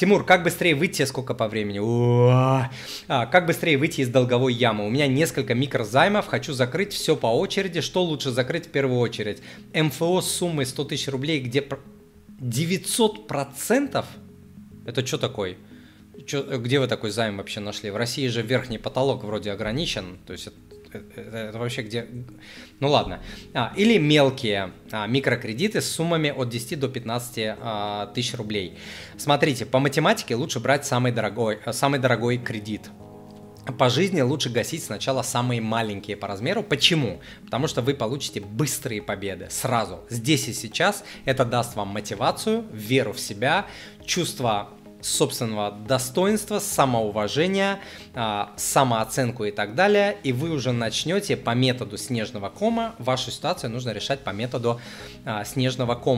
Тимур, как быстрее выйти, сколько по времени? А, как быстрее выйти из долговой ямы? У меня несколько микрозаймов, хочу закрыть все по очереди. Что лучше закрыть в первую очередь? МФО с суммой 100 тысяч рублей, где 900 процентов? Это что такое? Чё, где вы такой займ вообще нашли? В России же верхний потолок вроде ограничен, то есть это, это, это вообще где... Ну ладно. А, или мелкие а, микрокредиты с суммами от 10 до 15 а, тысяч рублей. Смотрите, по математике лучше брать самый дорогой, самый дорогой кредит по жизни лучше гасить сначала самые маленькие по размеру. Почему? Потому что вы получите быстрые победы сразу, здесь и сейчас. Это даст вам мотивацию, веру в себя, чувство собственного достоинства, самоуважения, а, самооценку и так далее, и вы уже начнете по методу снежного кома, вашу ситуацию нужно решать по методу а, снежного кома.